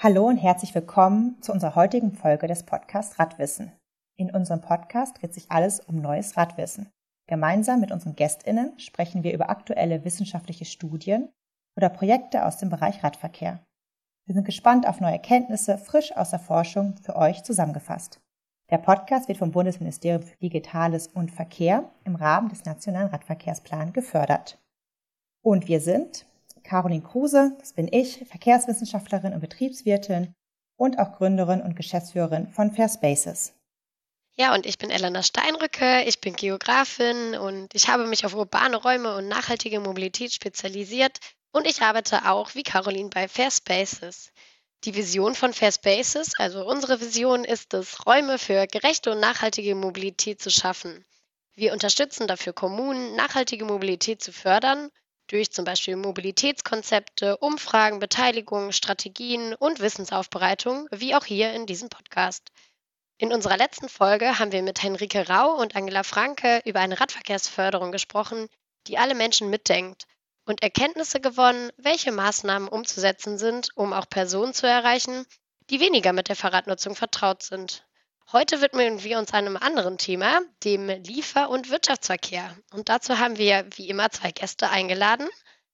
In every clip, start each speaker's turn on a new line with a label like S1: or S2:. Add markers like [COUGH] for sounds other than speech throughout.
S1: Hallo und herzlich willkommen zu unserer heutigen Folge des Podcasts Radwissen. In unserem Podcast dreht sich alles um neues Radwissen. Gemeinsam mit unseren GästInnen sprechen wir über aktuelle wissenschaftliche Studien oder Projekte aus dem Bereich Radverkehr. Wir sind gespannt auf neue Erkenntnisse, frisch aus der Forschung für euch zusammengefasst. Der Podcast wird vom Bundesministerium für Digitales und Verkehr im Rahmen des Nationalen Radverkehrsplans gefördert. Und wir sind Caroline Kruse, das bin ich, Verkehrswissenschaftlerin und Betriebswirtin und auch Gründerin und Geschäftsführerin von Fair Spaces.
S2: Ja, und ich bin Elena Steinrücke, ich bin Geografin und ich habe mich auf urbane Räume und nachhaltige Mobilität spezialisiert und ich arbeite auch wie Caroline bei Fair Spaces. Die Vision von Fair Spaces, also unsere Vision ist es, Räume für gerechte und nachhaltige Mobilität zu schaffen. Wir unterstützen dafür Kommunen, nachhaltige Mobilität zu fördern durch zum Beispiel Mobilitätskonzepte, Umfragen, Beteiligung, Strategien und Wissensaufbereitung, wie auch hier in diesem Podcast. In unserer letzten Folge haben wir mit Henrike Rau und Angela Franke über eine Radverkehrsförderung gesprochen, die alle Menschen mitdenkt und Erkenntnisse gewonnen, welche Maßnahmen umzusetzen sind, um auch Personen zu erreichen, die weniger mit der Fahrradnutzung vertraut sind. Heute widmen wir uns einem anderen Thema, dem Liefer- und Wirtschaftsverkehr. Und dazu haben wir wie immer zwei Gäste eingeladen.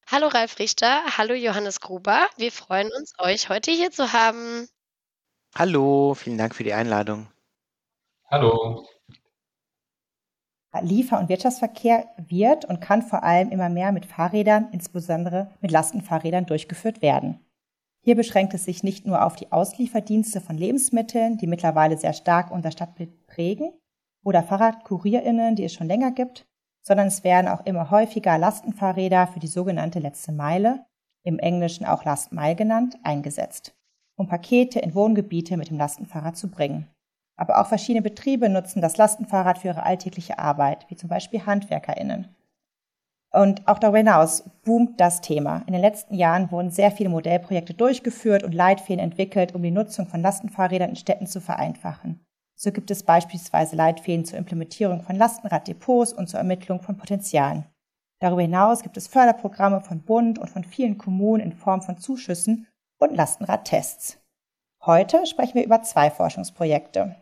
S2: Hallo Ralf Richter, hallo Johannes Gruber. Wir freuen uns, euch heute hier zu haben.
S3: Hallo, vielen Dank für die Einladung.
S4: Hallo.
S1: Liefer- und Wirtschaftsverkehr wird und kann vor allem immer mehr mit Fahrrädern, insbesondere mit Lastenfahrrädern, durchgeführt werden. Hier beschränkt es sich nicht nur auf die Auslieferdienste von Lebensmitteln, die mittlerweile sehr stark unser Stadtbild prägen, oder FahrradkurierInnen, die es schon länger gibt, sondern es werden auch immer häufiger Lastenfahrräder für die sogenannte letzte Meile, im Englischen auch Last Mile genannt, eingesetzt, um Pakete in Wohngebiete mit dem Lastenfahrrad zu bringen. Aber auch verschiedene Betriebe nutzen das Lastenfahrrad für ihre alltägliche Arbeit, wie zum Beispiel HandwerkerInnen. Und auch darüber hinaus boomt das Thema. In den letzten Jahren wurden sehr viele Modellprojekte durchgeführt und Leitfäden entwickelt, um die Nutzung von Lastenfahrrädern in Städten zu vereinfachen. So gibt es beispielsweise Leitfäden zur Implementierung von Lastenraddepots und zur Ermittlung von Potenzialen. Darüber hinaus gibt es Förderprogramme von Bund und von vielen Kommunen in Form von Zuschüssen und Lastenradtests. Heute sprechen wir über zwei Forschungsprojekte.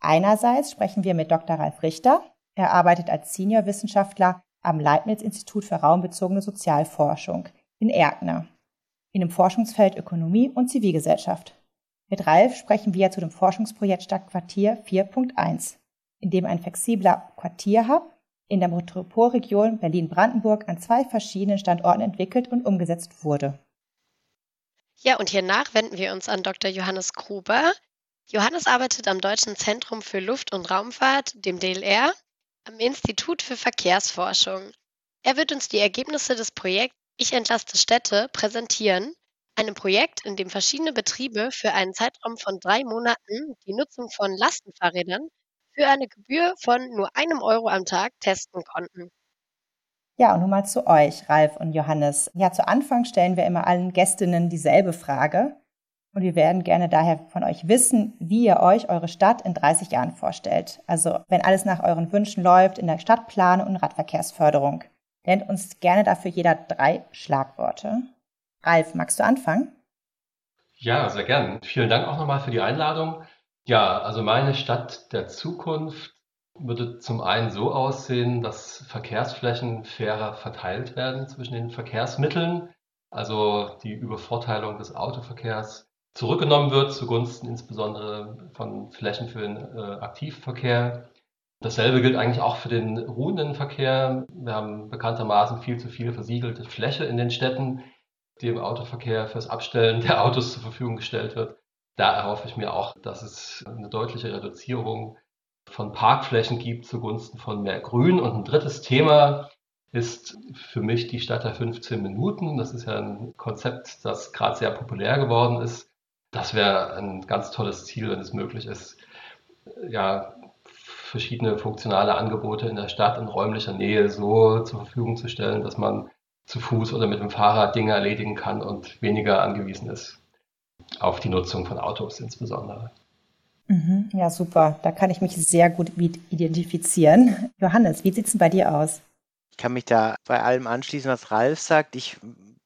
S1: Einerseits sprechen wir mit Dr. Ralf Richter. Er arbeitet als Seniorwissenschaftler am Leibniz-Institut für raumbezogene Sozialforschung in Erkner in dem Forschungsfeld Ökonomie und Zivilgesellschaft. Mit Ralf sprechen wir zu dem Forschungsprojekt Stadtquartier 4.1, in dem ein flexibler Quartierhub in der Metropolregion Berlin-Brandenburg an zwei verschiedenen Standorten entwickelt und umgesetzt wurde.
S2: Ja, und hiernach wenden wir uns an Dr. Johannes Gruber. Johannes arbeitet am Deutschen Zentrum für Luft- und Raumfahrt, dem DLR, am Institut für Verkehrsforschung. Er wird uns die Ergebnisse des Projekts Ich entlaste Städte präsentieren, einem Projekt, in dem verschiedene Betriebe für einen Zeitraum von drei Monaten die Nutzung von Lastenfahrrädern für eine Gebühr von nur einem Euro am Tag testen konnten.
S1: Ja, und nun mal zu euch, Ralf und Johannes. Ja, zu Anfang stellen wir immer allen Gästinnen dieselbe Frage. Und wir werden gerne daher von euch wissen, wie ihr euch eure Stadt in 30 Jahren vorstellt. Also wenn alles nach euren Wünschen läuft in der Stadtplanung und Radverkehrsförderung. Nennt uns gerne dafür jeder drei Schlagworte. Ralf, magst du anfangen?
S4: Ja, sehr gern. Vielen Dank auch nochmal für die Einladung. Ja, also meine Stadt der Zukunft würde zum einen so aussehen, dass Verkehrsflächen fairer verteilt werden zwischen den Verkehrsmitteln. Also die Übervorteilung des Autoverkehrs zurückgenommen wird, zugunsten insbesondere von Flächen für den äh, Aktivverkehr. Dasselbe gilt eigentlich auch für den ruhenden Verkehr. Wir haben bekanntermaßen viel zu viel versiegelte Fläche in den Städten, die im Autoverkehr fürs Abstellen der Autos zur Verfügung gestellt wird. Da erhoffe ich mir auch, dass es eine deutliche Reduzierung von Parkflächen gibt zugunsten von mehr Grün. Und ein drittes Thema ist für mich die Stadt der 15 Minuten. Das ist ja ein Konzept, das gerade sehr populär geworden ist das wäre ein ganz tolles Ziel, wenn es möglich ist, ja, verschiedene funktionale Angebote in der Stadt in räumlicher Nähe so zur Verfügung zu stellen, dass man zu Fuß oder mit dem Fahrrad Dinge erledigen kann und weniger angewiesen ist auf die Nutzung von Autos insbesondere.
S1: Mhm, ja, super. Da kann ich mich sehr gut mit identifizieren. Johannes, wie sieht es denn bei dir aus?
S3: Ich kann mich da bei allem anschließen, was Ralf sagt. Ich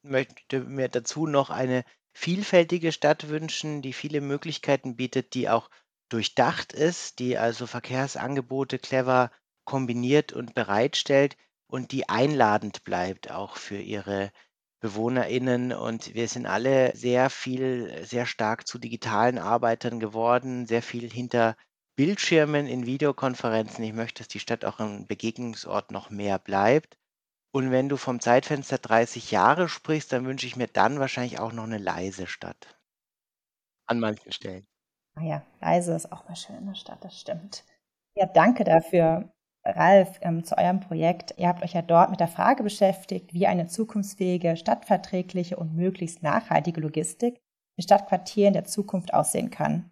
S3: möchte mir dazu noch eine vielfältige Stadt wünschen, die viele Möglichkeiten bietet, die auch durchdacht ist, die also Verkehrsangebote clever kombiniert und bereitstellt und die einladend bleibt auch für ihre BewohnerInnen. Und wir sind alle sehr viel, sehr stark zu digitalen Arbeitern geworden, sehr viel hinter Bildschirmen in Videokonferenzen. Ich möchte, dass die Stadt auch ein Begegnungsort noch mehr bleibt. Und wenn du vom Zeitfenster 30 Jahre sprichst, dann wünsche ich mir dann wahrscheinlich auch noch eine leise Stadt. An manchen Stellen.
S1: Ah ja, leise ist auch mal schön in der Stadt, das stimmt. Ja, danke dafür, Ralf, ähm, zu eurem Projekt. Ihr habt euch ja dort mit der Frage beschäftigt, wie eine zukunftsfähige, stadtverträgliche und möglichst nachhaltige Logistik in Stadtquartieren der Zukunft aussehen kann.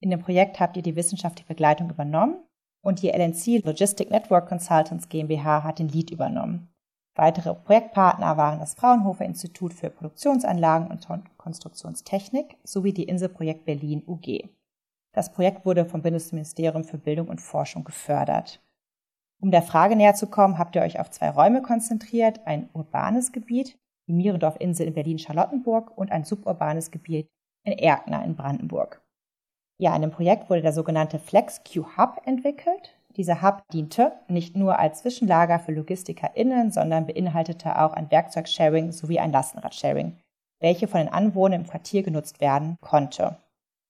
S1: In dem Projekt habt ihr die wissenschaftliche Begleitung übernommen und die LNC Logistic Network Consultants GmbH hat den Lead übernommen. Weitere Projektpartner waren das Fraunhofer Institut für Produktionsanlagen und Konstruktionstechnik sowie die Inselprojekt Berlin UG. Das Projekt wurde vom Bundesministerium für Bildung und Forschung gefördert. Um der Frage näher zu kommen, habt ihr euch auf zwei Räume konzentriert, ein urbanes Gebiet, die Mierendorf-Insel in Berlin-Charlottenburg und ein suburbanes Gebiet in Erkner in Brandenburg. Ja, in dem Projekt wurde der sogenannte FlexQ Hub entwickelt. Dieser Hub diente nicht nur als Zwischenlager für LogistikerInnen, sondern beinhaltete auch ein Werkzeugsharing sowie ein Lastenradsharing, welche von den Anwohnern im Quartier genutzt werden konnte.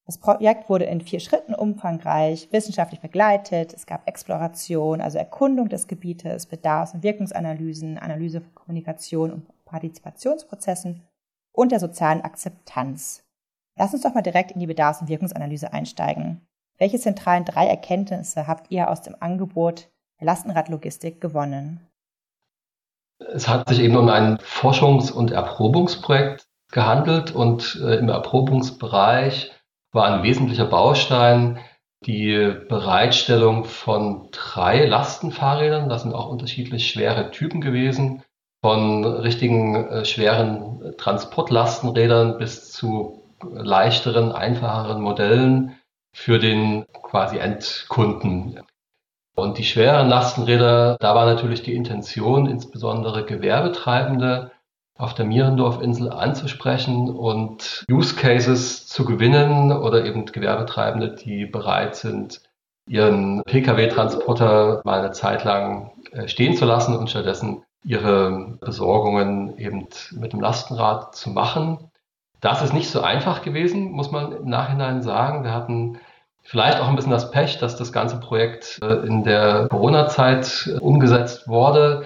S1: Das Projekt wurde in vier Schritten umfangreich wissenschaftlich begleitet. Es gab Exploration, also Erkundung des Gebietes, Bedarfs- und Wirkungsanalysen, Analyse von Kommunikation und Partizipationsprozessen und der sozialen Akzeptanz. Lass uns doch mal direkt in die Bedarfs- und Wirkungsanalyse einsteigen. Welche zentralen drei Erkenntnisse habt ihr aus dem Angebot Lastenradlogistik gewonnen?
S4: Es hat sich eben um ein Forschungs- und Erprobungsprojekt gehandelt und äh, im Erprobungsbereich war ein wesentlicher Baustein die Bereitstellung von drei Lastenfahrrädern. Das sind auch unterschiedlich schwere Typen gewesen, von richtigen äh, schweren Transportlastenrädern bis zu leichteren, einfacheren Modellen für den quasi Endkunden. Und die schweren Lastenräder, da war natürlich die Intention, insbesondere Gewerbetreibende auf der Mierendorf-Insel anzusprechen und Use Cases zu gewinnen oder eben Gewerbetreibende, die bereit sind, ihren Pkw-Transporter mal eine Zeit lang äh, stehen zu lassen und stattdessen ihre Besorgungen eben mit dem Lastenrad zu machen. Das ist nicht so einfach gewesen, muss man im Nachhinein sagen. Wir hatten vielleicht auch ein bisschen das Pech, dass das ganze Projekt äh, in der Corona-Zeit äh, umgesetzt wurde.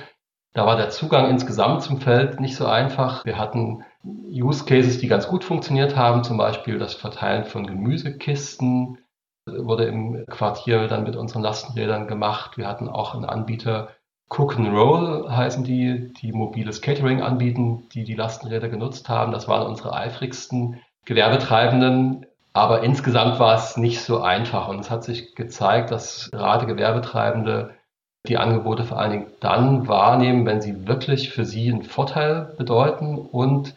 S4: Da war der Zugang insgesamt zum Feld nicht so einfach. Wir hatten Use Cases, die ganz gut funktioniert haben, zum Beispiel das Verteilen von Gemüsekisten wurde im Quartier dann mit unseren Lastenrädern gemacht. Wir hatten auch einen Anbieter, Cook and Roll heißen die, die mobiles Catering anbieten, die die Lastenräder genutzt haben. Das waren unsere eifrigsten Gewerbetreibenden. Aber insgesamt war es nicht so einfach und es hat sich gezeigt, dass gerade Gewerbetreibende die Angebote vor allen Dingen dann wahrnehmen, wenn sie wirklich für sie einen Vorteil bedeuten und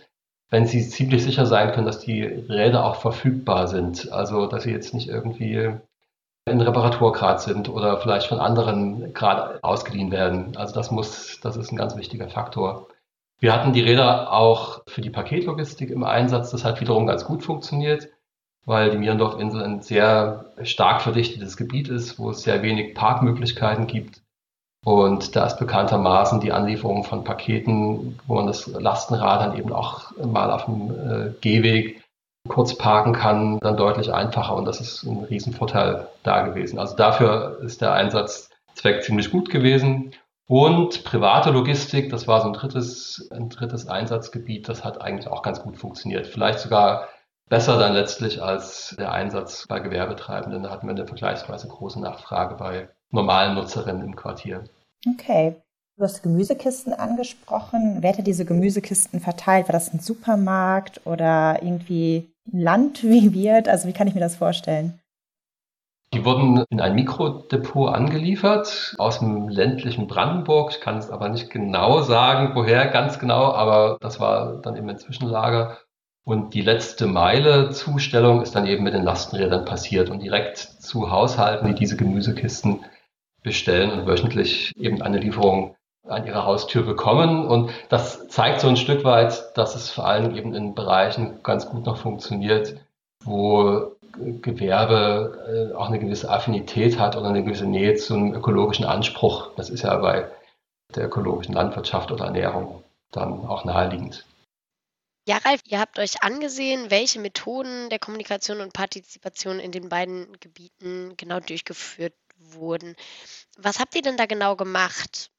S4: wenn sie ziemlich sicher sein können, dass die Räder auch verfügbar sind. Also, dass sie jetzt nicht irgendwie in Reparaturgrad sind oder vielleicht von anderen gerade ausgeliehen werden. Also das muss, das ist ein ganz wichtiger Faktor. Wir hatten die Räder auch für die Paketlogistik im Einsatz. Das hat wiederum ganz gut funktioniert, weil die Mierendorf-Insel ein sehr stark verdichtetes Gebiet ist, wo es sehr wenig Parkmöglichkeiten gibt. Und da ist bekanntermaßen die Anlieferung von Paketen, wo man das Lastenrad dann eben auch mal auf dem äh, Gehweg kurz parken kann, dann deutlich einfacher. Und das ist ein Riesenvorteil da gewesen. Also dafür ist der Einsatzzweck ziemlich gut gewesen. Und private Logistik, das war so ein drittes, ein drittes Einsatzgebiet, das hat eigentlich auch ganz gut funktioniert. Vielleicht sogar besser dann letztlich als der Einsatz bei Gewerbetreibenden. Da hatten wir eine vergleichsweise große Nachfrage bei normalen Nutzerinnen im Quartier.
S1: Okay. Du hast Gemüsekisten angesprochen. Wer hat diese Gemüsekisten verteilt? War das ein Supermarkt oder irgendwie Land wie wird? Also wie kann ich mir das vorstellen?
S4: Die wurden in ein Mikrodepot angeliefert aus dem ländlichen Brandenburg. Ich kann es aber nicht genau sagen, woher ganz genau, aber das war dann eben ein Zwischenlager. Und die letzte Meile Zustellung ist dann eben mit den Lastenrädern passiert und direkt zu Haushalten, die diese Gemüsekisten bestellen und wöchentlich eben eine Lieferung an ihre Haustür bekommen. Und das zeigt so ein Stück weit, dass es vor allem eben in Bereichen ganz gut noch funktioniert, wo Gewerbe äh, auch eine gewisse Affinität hat oder eine gewisse Nähe zum ökologischen Anspruch. Das ist ja bei der ökologischen Landwirtschaft oder Ernährung dann auch naheliegend.
S2: Ja, Ralf, ihr habt euch angesehen, welche Methoden der Kommunikation und Partizipation in den beiden Gebieten genau durchgeführt wurden. Was habt ihr denn da genau gemacht?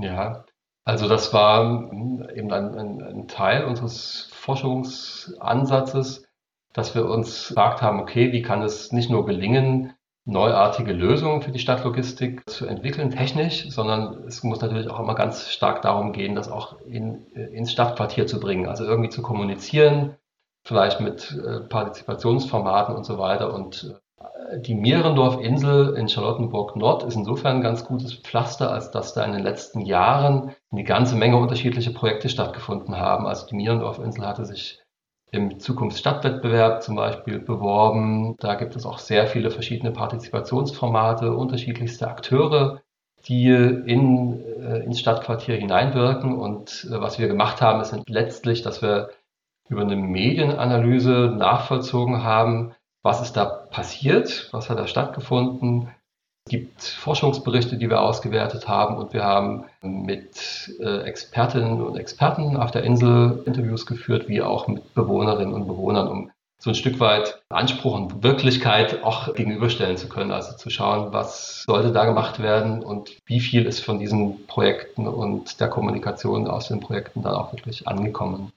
S4: Ja, also das war eben ein, ein, ein Teil unseres Forschungsansatzes, dass wir uns gefragt haben, okay, wie kann es nicht nur gelingen, neuartige Lösungen für die Stadtlogistik zu entwickeln, technisch, sondern es muss natürlich auch immer ganz stark darum gehen, das auch in, ins Stadtquartier zu bringen, also irgendwie zu kommunizieren, vielleicht mit äh, Partizipationsformaten und so weiter. Und äh, die Mierendorf-Insel in Charlottenburg-Nord ist insofern ein ganz gutes Pflaster, als dass da in den letzten Jahren eine ganze Menge unterschiedliche Projekte stattgefunden haben. Also die Mierendorf-Insel hatte sich im Zukunftsstadtwettbewerb zum Beispiel beworben. Da gibt es auch sehr viele verschiedene Partizipationsformate, unterschiedlichste Akteure, die in, äh, ins Stadtquartier hineinwirken. Und äh, was wir gemacht haben, ist letztlich, dass wir über eine Medienanalyse nachvollzogen haben, was ist da passiert, was hat da stattgefunden, es gibt Forschungsberichte, die wir ausgewertet haben und wir haben mit äh, Expertinnen und Experten auf der Insel Interviews geführt, wie auch mit Bewohnerinnen und Bewohnern, um so ein Stück weit Anspruch und Wirklichkeit auch gegenüberstellen zu können. Also zu schauen, was sollte da gemacht werden und wie viel ist von diesen Projekten und der Kommunikation aus den Projekten dann auch wirklich angekommen.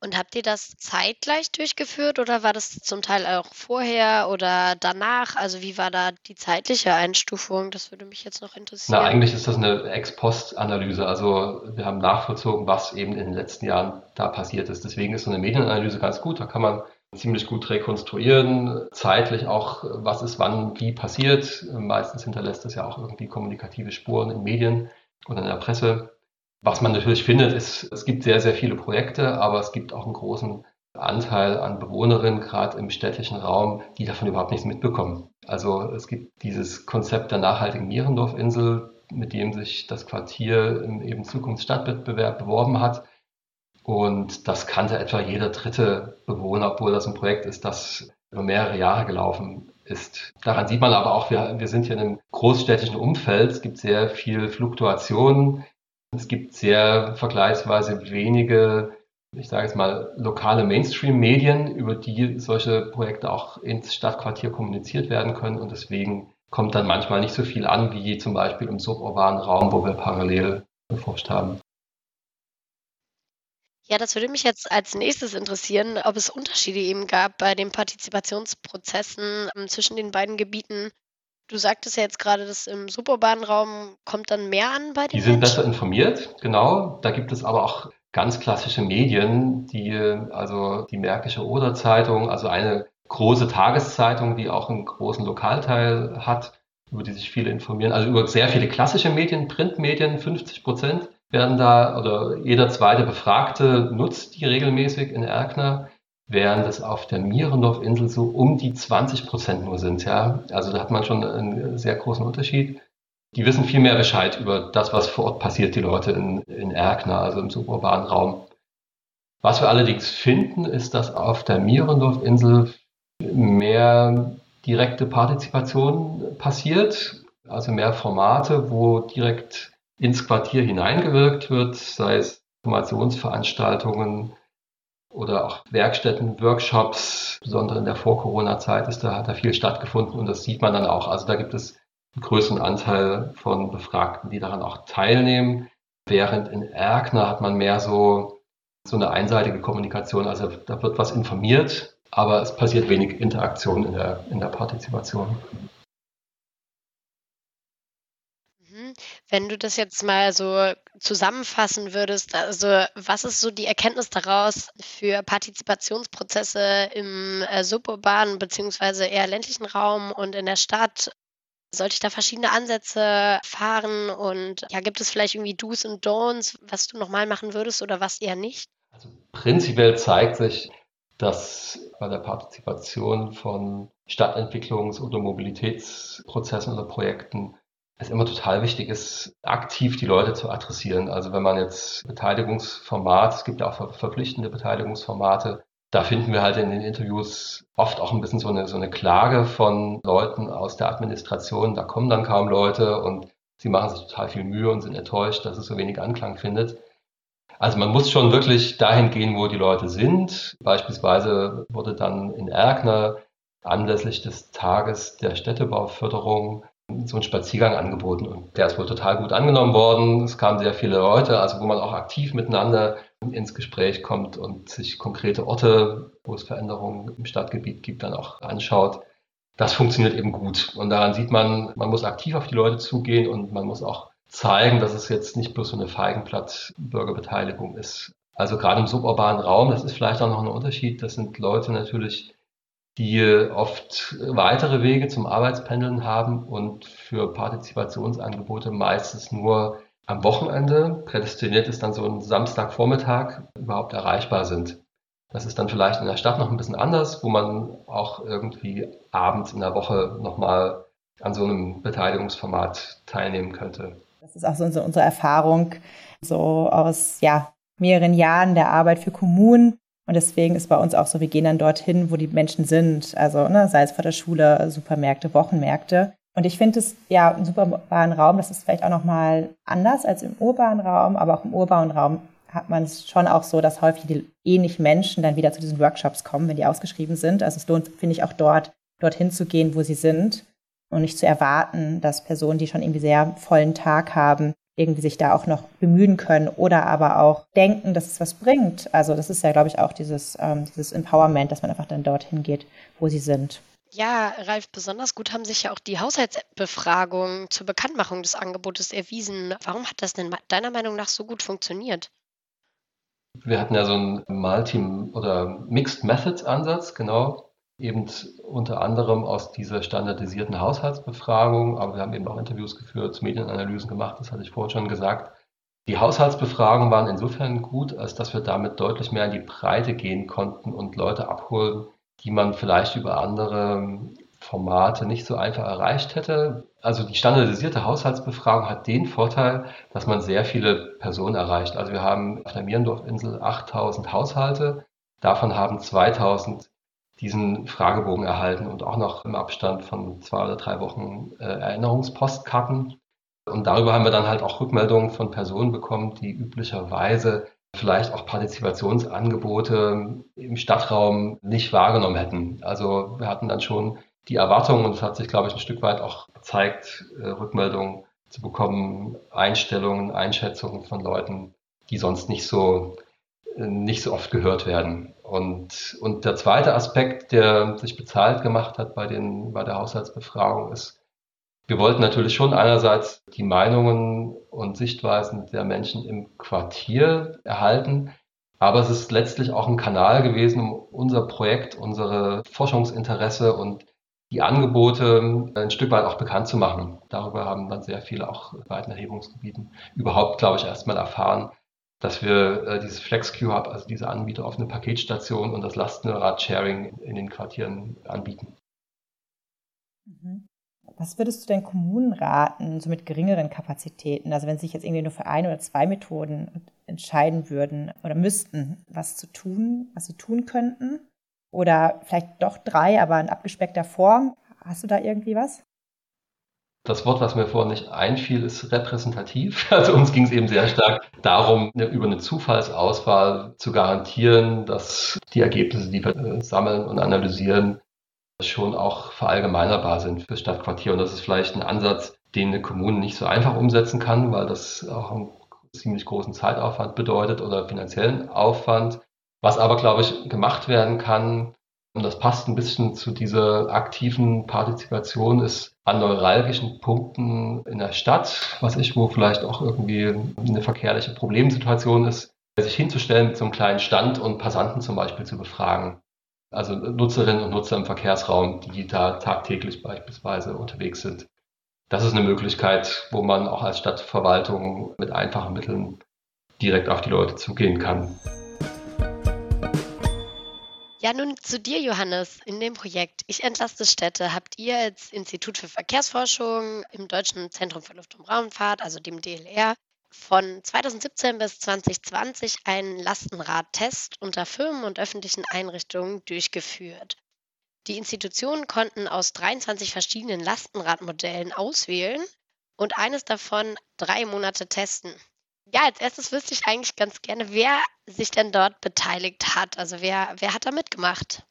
S2: Und habt ihr das zeitgleich durchgeführt oder war das zum Teil auch vorher oder danach? Also wie war da die zeitliche Einstufung? Das würde mich jetzt noch interessieren.
S4: Na, eigentlich ist das eine Ex-Post-Analyse. Also wir haben nachvollzogen, was eben in den letzten Jahren da passiert ist. Deswegen ist so eine Medienanalyse ganz gut. Da kann man ziemlich gut rekonstruieren, zeitlich auch, was ist wann wie passiert. Meistens hinterlässt es ja auch irgendwie kommunikative Spuren in Medien oder in der Presse. Was man natürlich findet, ist, es gibt sehr, sehr viele Projekte, aber es gibt auch einen großen Anteil an Bewohnerinnen, gerade im städtischen Raum, die davon überhaupt nichts mitbekommen. Also es gibt dieses Konzept der nachhaltigen Mierendorfinsel, mit dem sich das Quartier im eben Zukunftsstadtwettbewerb beworben hat. Und das kannte etwa jeder dritte Bewohner, obwohl das ein Projekt ist, das über mehrere Jahre gelaufen ist. Daran sieht man aber auch, wir, wir sind hier in einem großstädtischen Umfeld. Es gibt sehr viel Fluktuation es gibt sehr vergleichsweise wenige, ich sage jetzt mal, lokale Mainstream-Medien, über die solche Projekte auch ins Stadtquartier kommuniziert werden können. Und deswegen kommt dann manchmal nicht so viel an, wie zum Beispiel im suburbanen Raum, wo wir parallel geforscht haben.
S2: Ja, das würde mich jetzt als nächstes interessieren, ob es Unterschiede eben gab bei den Partizipationsprozessen ähm, zwischen den beiden Gebieten Du sagtest ja jetzt gerade, dass im suburbanen Raum kommt dann mehr an bei den
S4: Die sind Menschen? besser informiert, genau. Da gibt es aber auch ganz klassische Medien, die, also die Märkische Oder-Zeitung, also eine große Tageszeitung, die auch einen großen Lokalteil hat, über die sich viele informieren. Also über sehr viele klassische Medien, Printmedien, 50 Prozent werden da, oder jeder zweite Befragte nutzt die regelmäßig in Erkner während es auf der Mierendorf-Insel so um die 20 Prozent nur sind. Ja? Also da hat man schon einen sehr großen Unterschied. Die wissen viel mehr Bescheid über das, was vor Ort passiert, die Leute in, in Erkner, also im suburbanen Raum. Was wir allerdings finden, ist, dass auf der Mierendorf-Insel mehr direkte Partizipation passiert, also mehr Formate, wo direkt ins Quartier hineingewirkt wird, sei es Informationsveranstaltungen, oder auch Werkstätten, Workshops, besonders in der Vor-Corona-Zeit ist da, hat da viel stattgefunden und das sieht man dann auch. Also da gibt es einen größeren Anteil von Befragten, die daran auch teilnehmen. Während in Erkner hat man mehr so, so eine einseitige Kommunikation. Also da wird was informiert, aber es passiert wenig Interaktion in der, in der Partizipation.
S2: Wenn du das jetzt mal so zusammenfassen würdest, also was ist so die Erkenntnis daraus für Partizipationsprozesse im äh, suburbanen beziehungsweise eher ländlichen Raum und in der Stadt? Sollte ich da verschiedene Ansätze fahren und ja, gibt es vielleicht irgendwie Do's und Don'ts, was du nochmal machen würdest oder was eher nicht?
S4: Also prinzipiell zeigt sich, dass bei der Partizipation von Stadtentwicklungs- oder Mobilitätsprozessen oder Projekten es immer total wichtig ist, aktiv die Leute zu adressieren. Also wenn man jetzt Beteiligungsformat, es gibt ja auch verpflichtende Beteiligungsformate, da finden wir halt in den Interviews oft auch ein bisschen so eine, so eine Klage von Leuten aus der Administration. Da kommen dann kaum Leute und sie machen sich total viel Mühe und sind enttäuscht, dass es so wenig Anklang findet. Also man muss schon wirklich dahin gehen, wo die Leute sind. Beispielsweise wurde dann in Erkner anlässlich des Tages der Städtebauförderung so ein Spaziergang angeboten und der ist wohl total gut angenommen worden. Es kamen sehr viele Leute, also wo man auch aktiv miteinander ins Gespräch kommt und sich konkrete Orte, wo es Veränderungen im Stadtgebiet gibt, dann auch anschaut. Das funktioniert eben gut. Und daran sieht man, man muss aktiv auf die Leute zugehen und man muss auch zeigen, dass es jetzt nicht bloß so eine Feigenblatt-Bürgerbeteiligung ist. Also gerade im suburbanen Raum, das ist vielleicht auch noch ein Unterschied, das sind Leute natürlich, die oft weitere Wege zum Arbeitspendeln haben und für Partizipationsangebote meistens nur am Wochenende, prädestiniert ist dann so ein Samstagvormittag, überhaupt erreichbar sind. Das ist dann vielleicht in der Stadt noch ein bisschen anders, wo man auch irgendwie abends in der Woche nochmal an so einem Beteiligungsformat teilnehmen könnte.
S1: Das ist auch so unsere Erfahrung, so aus ja, mehreren Jahren der Arbeit für Kommunen, und deswegen ist bei uns auch so, wir gehen dann dorthin, wo die Menschen sind. Also ne, sei es vor der Schule, Supermärkte, Wochenmärkte. Und ich finde es ja im suburbanen Raum, das ist vielleicht auch nochmal anders als im urbanen Raum, aber auch im urbanen Raum hat man es schon auch so, dass häufig die ähnlichen Menschen dann wieder zu diesen Workshops kommen, wenn die ausgeschrieben sind. Also es lohnt, finde ich, auch dort, dorthin zu gehen, wo sie sind und nicht zu erwarten, dass Personen, die schon irgendwie sehr vollen Tag haben, irgendwie sich da auch noch bemühen können oder aber auch denken, dass es was bringt. Also das ist ja, glaube ich, auch dieses, ähm, dieses Empowerment, dass man einfach dann dorthin geht, wo sie sind.
S2: Ja, Ralf, besonders gut haben sich ja auch die Haushaltsbefragungen zur Bekanntmachung des Angebotes erwiesen. Warum hat das denn deiner Meinung nach so gut funktioniert?
S4: Wir hatten ja so einen Multi- oder Mixed Methods Ansatz, genau eben unter anderem aus dieser standardisierten Haushaltsbefragung, aber wir haben eben auch Interviews geführt, Medienanalysen gemacht, das hatte ich vorhin schon gesagt. Die Haushaltsbefragungen waren insofern gut, als dass wir damit deutlich mehr in die Breite gehen konnten und Leute abholen, die man vielleicht über andere Formate nicht so einfach erreicht hätte. Also die standardisierte Haushaltsbefragung hat den Vorteil, dass man sehr viele Personen erreicht. Also wir haben auf der Mierendorfinsel 8000 Haushalte, davon haben 2000 diesen Fragebogen erhalten und auch noch im Abstand von zwei oder drei Wochen äh, Erinnerungspostkarten. Und darüber haben wir dann halt auch Rückmeldungen von Personen bekommen, die üblicherweise vielleicht auch Partizipationsangebote im Stadtraum nicht wahrgenommen hätten. Also wir hatten dann schon die Erwartung, und es hat sich, glaube ich, ein Stück weit auch gezeigt, äh, Rückmeldungen zu bekommen, Einstellungen, Einschätzungen von Leuten, die sonst nicht so, nicht so oft gehört werden. Und, und der zweite Aspekt, der sich bezahlt gemacht hat bei, den, bei der Haushaltsbefragung, ist, wir wollten natürlich schon einerseits die Meinungen und Sichtweisen der Menschen im Quartier erhalten, aber es ist letztlich auch ein Kanal gewesen, um unser Projekt, unsere Forschungsinteresse und die Angebote ein Stück weit auch bekannt zu machen. Darüber haben dann sehr viele auch in weiten Erhebungsgebieten überhaupt, glaube ich, erstmal erfahren, dass wir äh, dieses FlexQ-Hub, also diese Anbieter auf eine Paketstation und das Lastenrad-Sharing in den Quartieren anbieten.
S1: Mhm. Was würdest du denn Kommunen raten, so mit geringeren Kapazitäten? Also wenn sie sich jetzt irgendwie nur für eine oder zwei Methoden entscheiden würden oder müssten, was zu tun, was sie tun könnten? Oder vielleicht doch drei, aber in abgespeckter Form. Hast du da irgendwie was?
S4: Das Wort, was mir vorhin nicht einfiel, ist repräsentativ. [LAUGHS] Also uns ging es eben sehr stark darum, über eine Zufallsauswahl zu garantieren, dass die Ergebnisse, die wir äh, sammeln und analysieren, schon auch verallgemeinerbar sind für Stadtquartier. Und das ist vielleicht ein Ansatz, den eine Kommune nicht so einfach umsetzen kann, weil das auch einen ziemlich großen Zeitaufwand bedeutet oder finanziellen Aufwand. Was aber, glaube ich, gemacht werden kann, und das passt ein bisschen zu dieser aktiven Partizipation, ist an neuralgischen Punkten in der Stadt, was ich, wo vielleicht auch irgendwie eine verkehrliche Problemsituation ist, sich hinzustellen mit so einem kleinen Stand und Passanten zum Beispiel zu befragen. Also Nutzerinnen und Nutzer im Verkehrsraum, die da tagtäglich beispielsweise unterwegs sind. Das ist eine Möglichkeit, wo man auch als Stadtverwaltung mit einfachen Mitteln direkt auf die Leute zugehen kann.
S2: Ja, nun zu dir, Johannes. In dem Projekt Ich entlaste Städte habt ihr als Institut für Verkehrsforschung im Deutschen Zentrum für Luft- und Raumfahrt, also dem DLR, von 2017 bis 2020 einen Lastenradtest unter Firmen und öffentlichen Einrichtungen durchgeführt. Die Institutionen konnten aus 23 verschiedenen Lastenradmodellen auswählen und eines davon drei Monate testen. Ja, als erstes wüsste ich eigentlich ganz gerne, wer sich denn dort beteiligt hat. Also wer, wer hat da mitgemacht?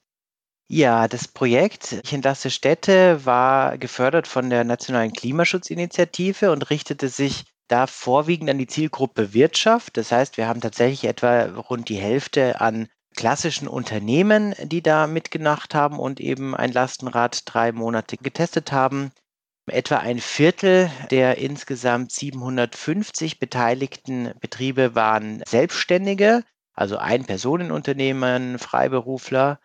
S3: Ja, das Projekt entlasse Städte war gefördert von der Nationalen Klimaschutzinitiative und richtete sich da vorwiegend an die Zielgruppe Wirtschaft. Das heißt, wir haben tatsächlich etwa rund die Hälfte an klassischen Unternehmen, die da mitgemacht haben und eben ein Lastenrad drei Monate getestet haben. Etwa ein Viertel der insgesamt 750 beteiligten Betriebe waren Selbstständige, also Ein-Personen-Unternehmen, Freiberufler.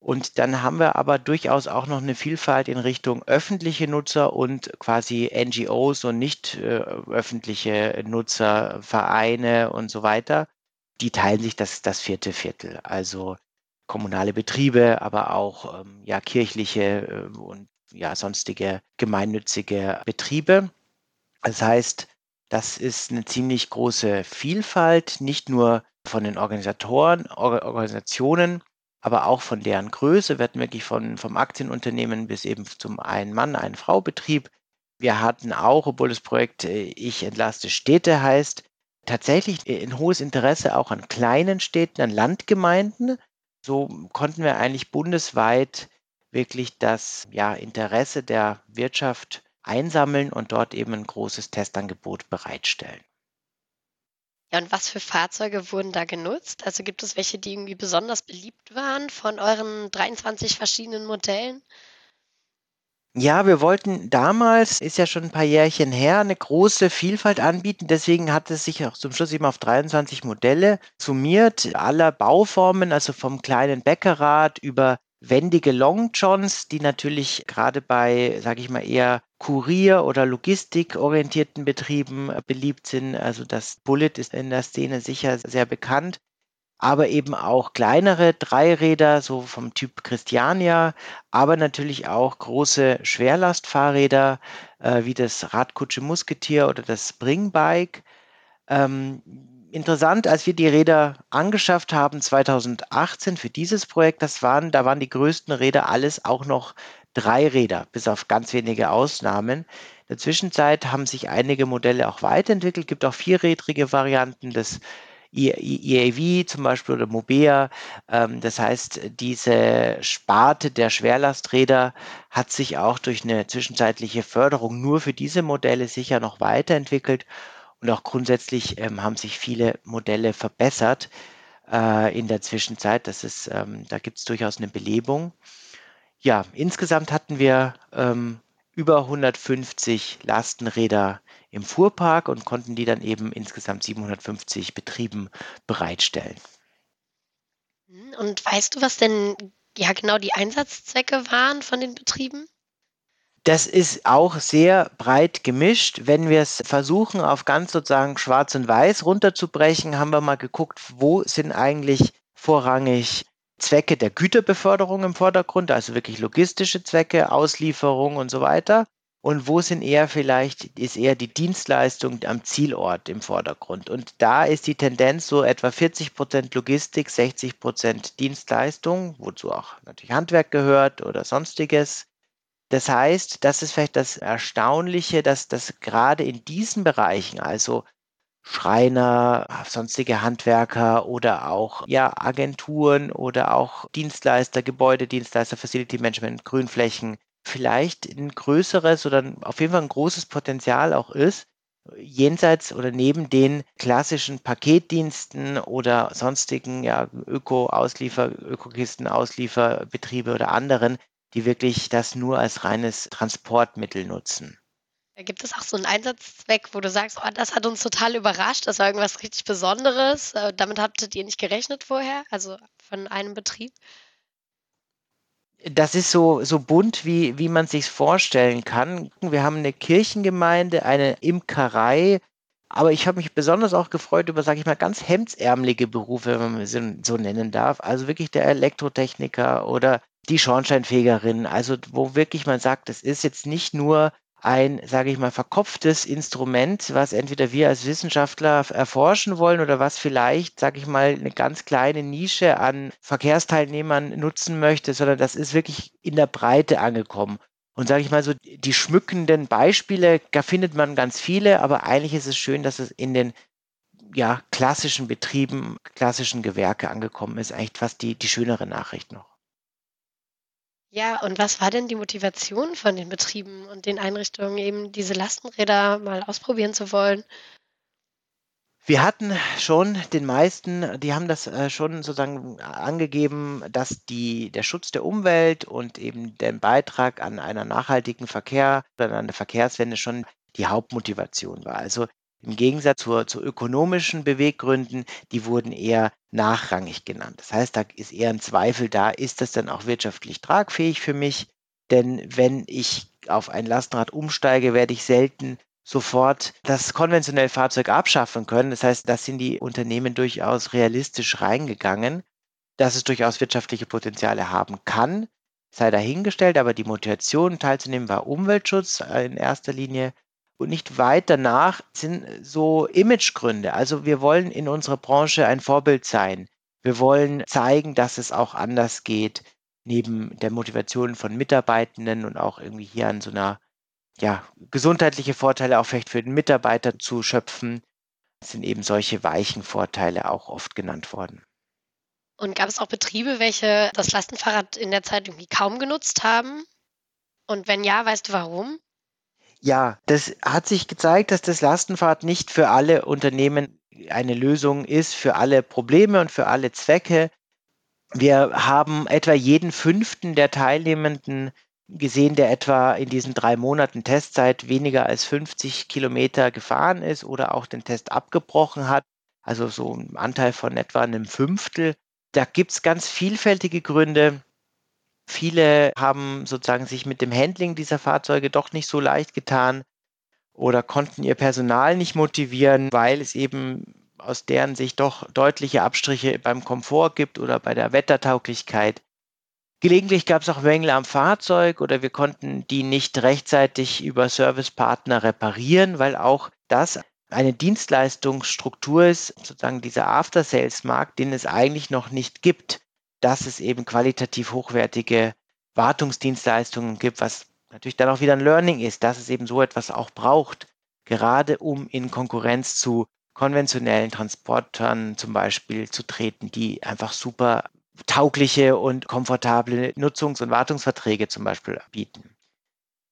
S3: Und dann haben wir aber durchaus auch noch eine Vielfalt in Richtung öffentliche Nutzer und quasi NGOs und nicht äh, öffentliche Nutzer, Vereine und so weiter. Die teilen sich das, das vierte Viertel. Also kommunale Betriebe, aber auch ähm, ja, kirchliche äh, und ja, sonstige gemeinnützige Betriebe. Das heißt, das ist eine ziemlich große Vielfalt, nicht nur von den Organisatoren, Organisationen, aber auch von deren Größe. Wir hatten wirklich von, vom Aktienunternehmen bis eben zum Ein-Mann-, Ein-Frau-Betrieb. Wir hatten auch, obwohl das Projekt äh, Ich entlaste Städte heißt, tatsächlich ein hohes Interesse auch an kleinen Städten, an Landgemeinden. So konnten wir eigentlich bundesweit wirklich das ja, Interesse der Wirtschaft einsammeln und dort eben ein großes Testangebot bereitstellen.
S2: Ja, und was für Fahrzeuge wurden da genutzt? Also gibt es welche, die irgendwie besonders beliebt waren von euren 23 verschiedenen Modellen?
S3: Ja, wir wollten damals, ist ja schon ein paar Jährchen her, eine große Vielfalt anbieten. Deswegen hat es sich auch zum Schluss eben auf 23 Modelle summiert, aller Bauformen, also vom kleinen Bäckerrad über wendige Long Johns, die natürlich gerade bei, sage ich mal, eher Kurier- oder logistikorientierten Betrieben äh, beliebt sind. Also das Bullet ist in der Szene sicher sehr bekannt. Aber eben auch kleinere Dreiräder, so vom Typ Christiania, aber natürlich auch große Schwerlastfahrräder, äh, wie das Radkutsche Musketier oder das Springbike. Ähm, interessant, als wir die Räder angeschafft haben 2018 für dieses Projekt, das waren, da waren die größten Räder alles auch noch drei Räder, bis auf ganz wenige Ausnahmen. In der Zwischenzeit haben sich einige Modelle auch weiterentwickelt, gibt auch vierrädrige Varianten des EAV zum Beispiel oder Mobea. Ähm, das heißt, diese Sparte der Schwerlasträder hat sich auch durch eine zwischenzeitliche Förderung nur für diese Modelle sicher noch weiterentwickelt und auch grundsätzlich ähm, haben sich viele Modelle verbessert äh, in der Zwischenzeit. Das ist, ähm, da gibt es durchaus eine Belebung. Ja, insgesamt hatten wir ähm, über 150 Lastenräder im Fuhrpark und konnten die dann eben insgesamt 750 Betrieben bereitstellen.
S2: Hm, und weißt du, was denn ja genau die Einsatzzwecke waren von den Betrieben?
S3: Das ist auch sehr breit gemischt. Wenn wir es versuchen, auf ganz sozusagen schwarz und weiß runterzubrechen, haben wir mal geguckt, wo sind eigentlich vorrangig Zwecke der Güterbeförderung im Vordergrund, also wirklich logistische Zwecke, Auslieferung und so weiter. Und wo sind eher vielleicht, ist eher die Dienstleistung am Zielort im Vordergrund. Und da ist die Tendenz so etwa 40 Prozent Logistik, 60 Prozent Dienstleistung, wozu auch natürlich Handwerk gehört oder sonstiges. Das heißt, das ist vielleicht das Erstaunliche, dass das gerade in diesen Bereichen, also Schreiner, sonstige Handwerker oder auch ja, Agenturen oder auch Dienstleister, Gebäudedienstleister, Facility Management, Grünflächen, vielleicht ein größeres oder auf jeden Fall ein großes Potenzial auch ist, jenseits oder neben den klassischen Paketdiensten oder sonstigen ja, Öko-Ausliefer, Ökokisten-Auslieferbetriebe oder anderen, die wirklich das nur als reines Transportmittel nutzen.
S2: Gibt es auch so einen Einsatzzweck, wo du sagst, oh, das hat uns total überrascht, das war irgendwas richtig Besonderes, äh, damit hattet ihr nicht gerechnet vorher, also von einem Betrieb?
S3: Das ist so, so bunt, wie, wie man sich vorstellen kann. Wir haben eine Kirchengemeinde, eine Imkerei, Aber ich habe mich besonders auch gefreut über, sage ich mal, ganz hemdsärmelige Berufe, wenn man sie so nennen darf. Also wirklich der Elektrotechniker oder die Schornsteinfegerin. Also wo wirklich man sagt, es ist jetzt nicht nur ein, sage ich mal, verkopftes Instrument, was entweder wir als Wissenschaftler erforschen wollen oder was vielleicht, sage ich mal, eine ganz kleine Nische an Verkehrsteilnehmern nutzen möchte, sondern das ist wirklich in der Breite angekommen. Und sage ich mal so, die schmückenden Beispiele, da findet man ganz viele, aber eigentlich ist es schön, dass es in den ja, klassischen Betrieben, klassischen Gewerke angekommen ist. Eigentlich fast die, die schönere Nachricht noch.
S2: Ja, und was war denn die Motivation von den Betrieben und den Einrichtungen, eben diese Lastenräder mal ausprobieren zu wollen?
S3: Wir hatten schon den meisten, die haben das äh, schon sozusagen angegeben, dass die, der Schutz der Umwelt und eben der Beitrag an einer nachhaltigen Verkehr oder an der Verkehrswende schon die Hauptmotivation war. Also im Gegensatz zur, zu ökonomischen Beweggründen, die wurden eher nachrangig genannt. Das heißt, da ist eher ein Zweifel da, ist das dann auch wirtschaftlich tragfähig für mich? Denn wenn ich auf ein Lastenrad umsteige, werde ich selten sofort das konventionelle Fahrzeug abschaffen können. Das heißt, da sind die Unternehmen durchaus realistisch reingegangen, dass es durchaus wirtschaftliche Potenziale haben kann, sei dahingestellt, aber die Motivation teilzunehmen war Umweltschutz in erster Linie und nicht weit danach sind so Imagegründe. Also wir wollen in unserer Branche ein Vorbild sein. Wir wollen zeigen, dass es auch anders geht, neben der Motivation von Mitarbeitenden und auch irgendwie hier an so einer, ja, gesundheitliche Vorteile auch vielleicht für den Mitarbeiter zu schöpfen, sind eben solche weichen Vorteile auch oft genannt worden.
S2: Und gab es auch Betriebe, welche das Lastenfahrrad in der Zeit irgendwie kaum genutzt haben? Und wenn ja, weißt du warum?
S3: Ja, das hat sich gezeigt, dass das Lastenfahrrad nicht für alle Unternehmen eine Lösung ist, für alle Probleme und für alle Zwecke. Wir haben etwa jeden fünften der Teilnehmenden gesehen, der etwa in diesen drei Monaten Testzeit weniger als 50 Kilometer gefahren ist oder auch den Test abgebrochen hat. Also so ein Anteil von etwa einem Fünftel. Da gibt es ganz vielfältige Gründe. Viele haben sozusagen sich mit dem Handling dieser Fahrzeuge doch nicht so leicht getan oder konnten ihr Personal nicht motivieren, weil es eben aus deren Sicht doch deutliche Abstriche beim Komfort gibt oder bei der Wettertauglichkeit. Gelegentlich gab es auch Mängel am Fahrzeug oder wir konnten die nicht rechtzeitig über Servicepartner reparieren, weil auch das eine Dienstleistungsstruktur ist, sozusagen dieser After-Sales-Markt, den es eigentlich noch nicht gibt dass es eben qualitativ hochwertige Wartungsdienstleistungen gibt, was natürlich dann auch wieder ein Learning ist, dass es eben so etwas auch braucht, gerade um in Konkurrenz zu konventionellen Transportern zum Beispiel zu treten, die einfach super taugliche und komfortable Nutzungs- und Wartungsverträge zum Beispiel bieten.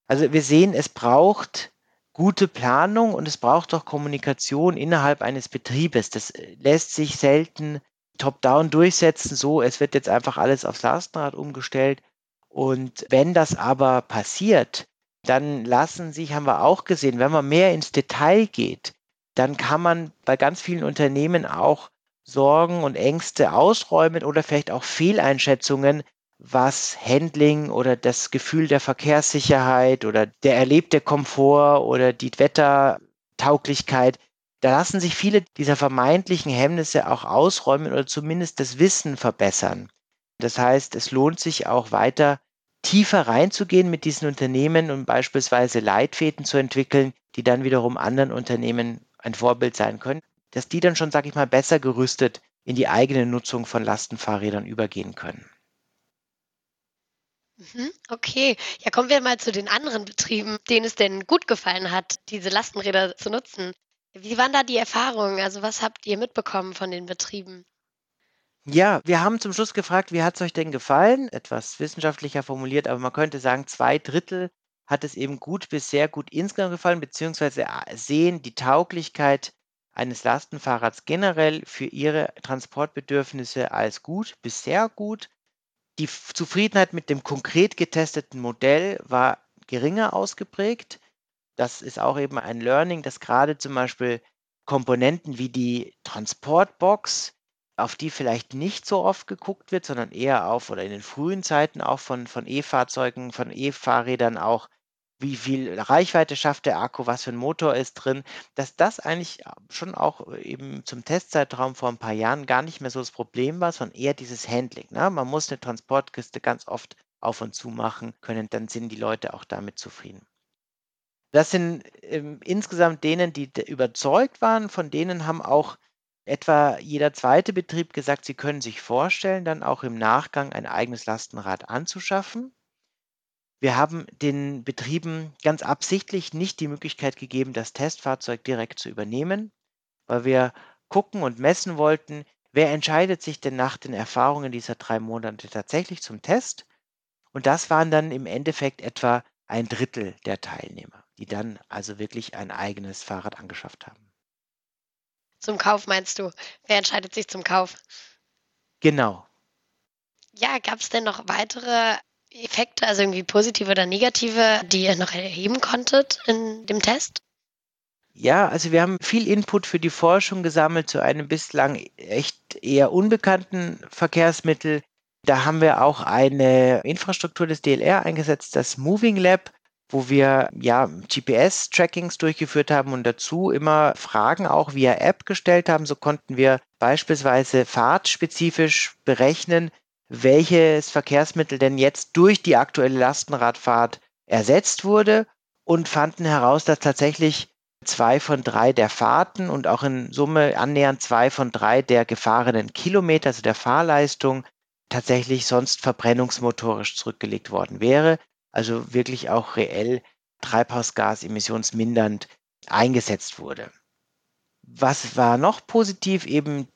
S3: Also wir sehen, es braucht gute Planung und es braucht auch Kommunikation innerhalb eines Betriebes. Das lässt sich selten top-down durchsetzen, so es wird jetzt einfach alles aufs Lastenrad umgestellt. Und wenn das aber passiert, dann lassen sich, haben wir auch gesehen, wenn man mehr ins Detail geht, dann kann man bei ganz vielen Unternehmen auch Sorgen und Ängste ausräumen oder vielleicht auch Fehleinschätzungen, was Handling oder das Gefühl der Verkehrssicherheit oder der erlebte Komfort oder die Wettertauglichkeit, da lassen sich viele dieser vermeintlichen Hemmnisse auch ausräumen oder zumindest das Wissen verbessern. Das heißt, es lohnt sich auch weiter tiefer reinzugehen mit diesen Unternehmen und beispielsweise Leitfäden zu entwickeln, die dann wiederum anderen Unternehmen ein Vorbild sein können, dass die dann schon, sage ich mal, besser gerüstet in die eigene Nutzung von Lastenfahrrädern übergehen können.
S2: Mhm, okay, ja, kommen wir mal zu den anderen Betrieben, denen es denn gut gefallen hat, diese Lastenräder zu nutzen. Wie waren da die Erfahrungen? Also was habt ihr mitbekommen von den Betrieben?
S3: Ja, wir haben zum Schluss gefragt, wie hat es euch denn gefallen? Etwas wissenschaftlicher formuliert, aber man könnte sagen, zwei Drittel hat es eben gut bis sehr gut insgesamt gefallen, beziehungsweise äh, sehen die Tauglichkeit eines Lastenfahrrads generell für ihre Transportbedürfnisse als gut bis sehr gut. Die Zufriedenheit mit dem konkret getesteten Modell war geringer ausgeprägt. Das ist auch eben ein Learning, dass gerade zum Beispiel Komponenten wie die Transportbox, auf die vielleicht nicht so oft geguckt wird, sondern eher auf oder in den frühen Zeiten auch von, von E-Fahrzeugen, von E-Fahrrädern auch wie viel Reichweite schafft der Akku, was für ein Motor ist drin, dass das eigentlich schon auch eben zum Testzeitraum vor ein paar Jahren gar nicht mehr so das Problem war, sondern eher dieses Handling. Ne? Man muss eine Transportkiste ganz oft auf und zu machen können, dann sind die Leute auch damit zufrieden. Das sind ähm, insgesamt denen, die überzeugt waren, von denen haben auch etwa jeder zweite Betrieb gesagt, sie können sich vorstellen, dann auch im Nachgang ein eigenes Lastenrad anzuschaffen. Wir haben den Betrieben ganz absichtlich nicht die Möglichkeit gegeben, das Testfahrzeug direkt zu übernehmen, weil wir gucken und messen wollten, wer entscheidet sich denn nach den Erfahrungen dieser drei Monate tatsächlich zum Test. Und das waren dann im Endeffekt etwa ein Drittel der Teilnehmer, die dann also wirklich ein eigenes Fahrrad angeschafft haben.
S2: Zum Kauf meinst du? Wer entscheidet sich zum Kauf?
S3: Genau.
S2: Ja, gab es denn noch weitere Effekte, also irgendwie positive oder negative, die ihr noch erheben konntet in dem Test?
S3: Ja, also wir haben viel Input für die Forschung gesammelt zu einem bislang echt eher unbekannten Verkehrsmittel. Da haben wir auch eine Infrastruktur des DLR eingesetzt, das Moving Lab, wo wir ja GPS-Trackings durchgeführt haben und dazu immer Fragen auch via App gestellt haben. So konnten wir beispielsweise fahrtspezifisch berechnen, welches Verkehrsmittel denn jetzt durch die aktuelle Lastenradfahrt ersetzt wurde und fanden heraus, dass tatsächlich zwei von drei der Fahrten und auch in Summe annähernd zwei von drei der gefahrenen Kilometer, also der Fahrleistung, tatsächlich sonst verbrennungsmotorisch zurückgelegt worden wäre. Also wirklich auch reell treibhausgasemissionsmindernd eingesetzt wurde. Was war noch positiv? Eben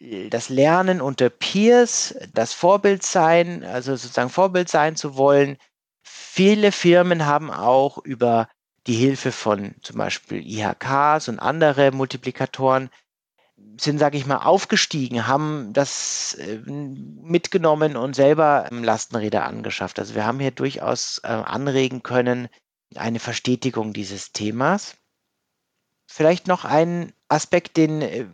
S3: das Lernen unter Peers, das Vorbild sein, also sozusagen Vorbild sein zu wollen. Viele Firmen haben auch über die Hilfe von zum Beispiel IHKs und andere Multiplikatoren sind, sage ich mal, aufgestiegen, haben das äh, mitgenommen und selber Lastenräder angeschafft. Also wir haben hier durchaus äh, anregen können, eine Verstetigung dieses Themas. Vielleicht noch ein Aspekt, den äh,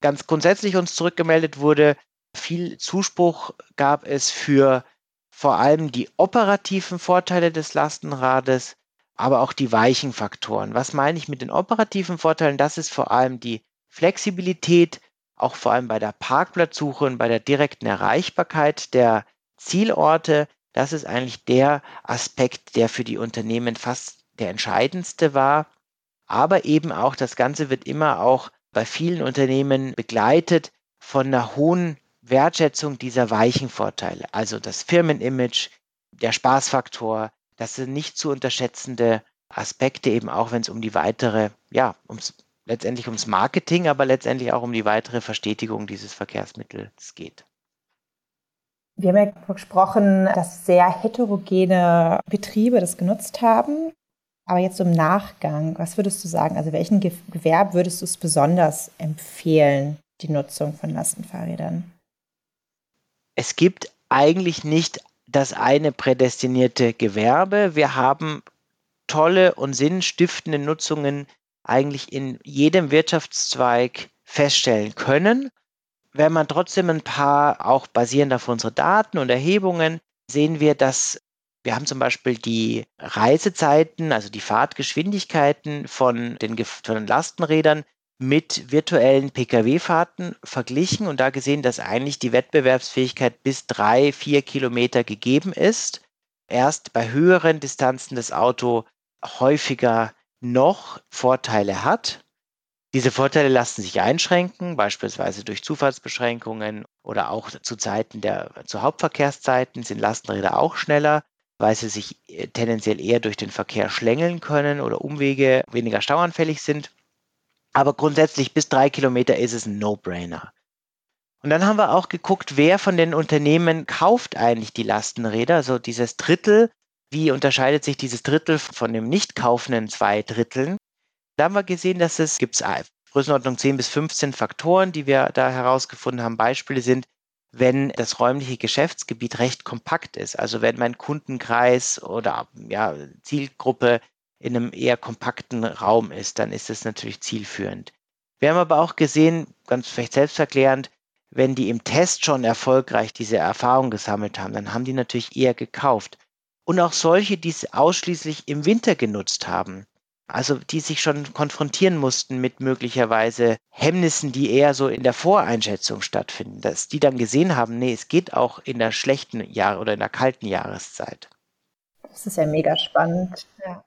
S3: ganz grundsätzlich uns zurückgemeldet wurde, viel Zuspruch gab es für vor allem die operativen Vorteile des Lastenrades, aber auch die weichen Faktoren. Was meine ich mit den operativen Vorteilen? Das ist vor allem die Flexibilität, auch vor allem bei der Parkplatzsuche und bei der direkten Erreichbarkeit der Zielorte. Das ist eigentlich der Aspekt, der für die Unternehmen fast der entscheidendste war. Aber eben auch das Ganze wird immer auch bei vielen Unternehmen begleitet von einer hohen Wertschätzung dieser weichen Vorteile. Also das Firmenimage, der Spaßfaktor, das sind nicht zu unterschätzende Aspekte, eben auch wenn es um die weitere, ja, ums, letztendlich ums Marketing, aber letztendlich auch um die weitere Verstetigung dieses Verkehrsmittels geht.
S1: Wir haben ja gesprochen, dass sehr heterogene Betriebe das genutzt haben. Aber jetzt im Nachgang, was würdest du sagen? Also welchen Gewerb würdest du es besonders empfehlen, die Nutzung von Lastenfahrrädern?
S3: Es gibt eigentlich nicht das eine prädestinierte Gewerbe. Wir haben tolle und sinnstiftende Nutzungen eigentlich in jedem Wirtschaftszweig feststellen können. Wenn man trotzdem ein paar, auch basierend auf unsere Daten und Erhebungen, sehen wir, dass wir haben zum Beispiel die Reisezeiten, also die Fahrtgeschwindigkeiten von den, von den Lastenrädern mit virtuellen Pkw-Fahrten verglichen und da gesehen, dass eigentlich die Wettbewerbsfähigkeit bis drei, vier Kilometer gegeben ist. Erst bei höheren Distanzen das Auto häufiger noch Vorteile hat. Diese Vorteile lassen sich einschränken, beispielsweise durch Zufallsbeschränkungen oder auch zu Zeiten der zu Hauptverkehrszeiten sind Lastenräder auch schneller weil sie sich äh, tendenziell eher durch den Verkehr schlängeln können oder Umwege weniger stauanfällig sind. Aber grundsätzlich bis drei Kilometer ist es ein No-Brainer. Und dann haben wir auch geguckt, wer von den Unternehmen kauft eigentlich die Lastenräder, also dieses Drittel. Wie unterscheidet sich dieses Drittel von dem nicht kaufenden zwei Dritteln? Da haben wir gesehen, dass es gibt Größenordnung 10 bis 15 Faktoren, die wir da herausgefunden haben. Beispiele sind, wenn das räumliche Geschäftsgebiet recht kompakt ist. Also wenn mein Kundenkreis oder ja, Zielgruppe in einem eher kompakten Raum ist, dann ist das natürlich zielführend. Wir haben aber auch gesehen, ganz vielleicht selbsterklärend, wenn die im Test schon erfolgreich diese Erfahrung gesammelt haben, dann haben die natürlich eher gekauft. und auch solche, die es ausschließlich im Winter genutzt haben. Also die sich schon konfrontieren mussten mit möglicherweise Hemmnissen, die eher so in der Voreinschätzung stattfinden, dass die dann gesehen haben, nee, es geht auch in der schlechten Jahr oder in der kalten Jahreszeit.
S1: Das ist ja mega spannend. Ja.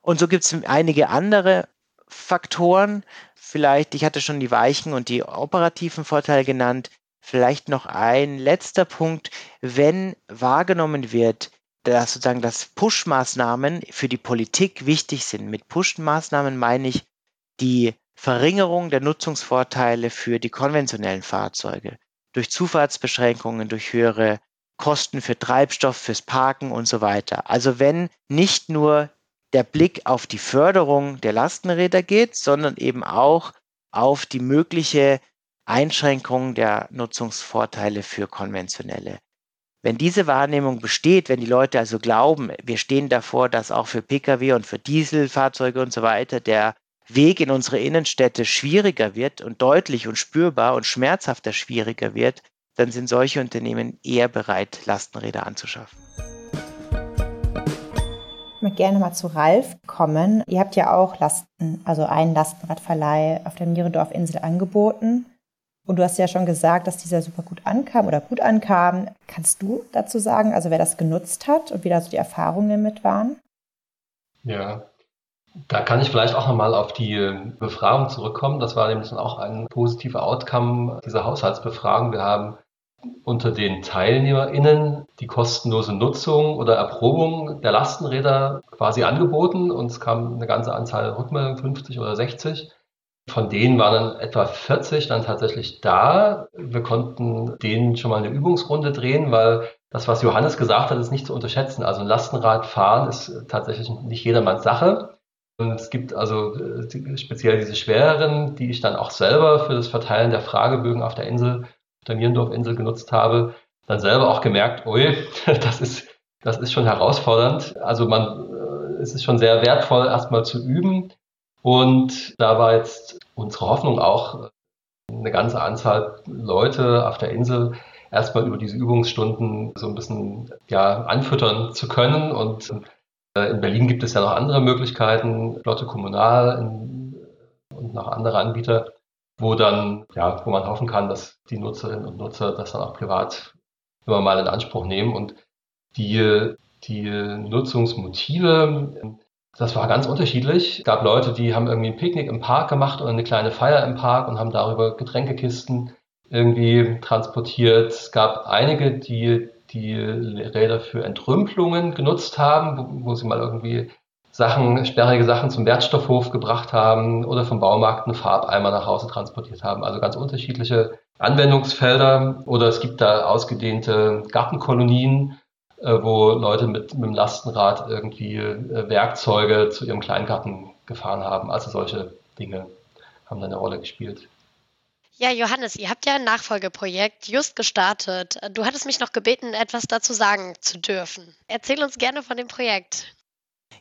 S3: Und so gibt es einige andere Faktoren. Vielleicht, ich hatte schon die weichen und die operativen Vorteile genannt. Vielleicht noch ein letzter Punkt, wenn wahrgenommen wird, dass sozusagen dass Push-Maßnahmen für die Politik wichtig sind. Mit Push-Maßnahmen meine ich die Verringerung der Nutzungsvorteile für die konventionellen Fahrzeuge durch Zufahrtsbeschränkungen, durch höhere Kosten für Treibstoff, fürs Parken und so weiter. Also wenn nicht nur der Blick auf die Förderung der Lastenräder geht, sondern eben auch auf die mögliche Einschränkung der Nutzungsvorteile für konventionelle. Wenn diese Wahrnehmung besteht, wenn die Leute also glauben, wir stehen davor, dass auch für Pkw und für Dieselfahrzeuge und so weiter der Weg in unsere Innenstädte schwieriger wird und deutlich und spürbar und schmerzhafter schwieriger wird, dann sind solche Unternehmen eher bereit, Lastenräder anzuschaffen.
S1: Ich möchte gerne mal zu Ralf kommen. Ihr habt ja auch Lasten, also einen Lastenradverleih auf der Mierendorf-Insel angeboten. Und du hast ja schon gesagt, dass dieser super gut ankam oder gut ankam. Kannst du dazu sagen, also wer das genutzt hat und wie da so die Erfahrungen mit waren?
S4: Ja, da kann ich vielleicht auch nochmal auf die Befragung zurückkommen. Das war nämlich auch ein positiver Outcome dieser Haushaltsbefragung. Wir haben unter den TeilnehmerInnen die kostenlose Nutzung oder Erprobung der Lastenräder quasi angeboten und es kam eine ganze Anzahl Rückmeldungen, 50 oder 60. Von denen waren dann etwa 40 dann tatsächlich da. Wir konnten denen schon mal eine Übungsrunde drehen, weil das, was Johannes gesagt hat, ist nicht zu unterschätzen. Also ein Lastenradfahren ist tatsächlich nicht jedermanns Sache. Und es gibt also äh, speziell diese schwereren, die ich dann auch selber für das Verteilen der Fragebögen auf der Insel, auf der Nierendorf-Insel genutzt habe, dann selber auch gemerkt, ui, [LAUGHS] das ist, das ist schon herausfordernd. Also man, äh, es ist schon sehr wertvoll, erstmal zu üben. Und da war jetzt unsere Hoffnung auch, eine ganze Anzahl Leute auf der Insel erstmal über diese Übungsstunden so ein bisschen ja, anfüttern zu können. Und äh, in Berlin gibt es ja noch andere Möglichkeiten, Lotte Kommunal und noch andere Anbieter, wo dann, ja, wo man hoffen kann, dass die Nutzerinnen und Nutzer das dann auch privat immer mal in Anspruch nehmen und die, die Nutzungsmotive das war ganz unterschiedlich. Es gab Leute, die haben irgendwie ein Picknick im Park gemacht oder eine kleine Feier im Park und haben darüber Getränkekisten irgendwie transportiert. Es gab einige, die die Räder für Entrümpelungen genutzt haben, wo, wo sie mal irgendwie Sachen, sperrige Sachen zum Wertstoffhof gebracht haben oder vom Baumarkt eine Farbeimer nach Hause transportiert haben. Also ganz unterschiedliche Anwendungsfelder. Oder es gibt da ausgedehnte Gartenkolonien, wo Leute mit, mit dem Lastenrad irgendwie äh, Werkzeuge zu ihrem Kleingarten gefahren haben. Also solche Dinge haben da eine Rolle gespielt.
S2: Ja, Johannes, ihr habt ja ein Nachfolgeprojekt just gestartet. Du hattest mich noch gebeten, etwas dazu sagen zu dürfen. Erzähl uns gerne von dem Projekt.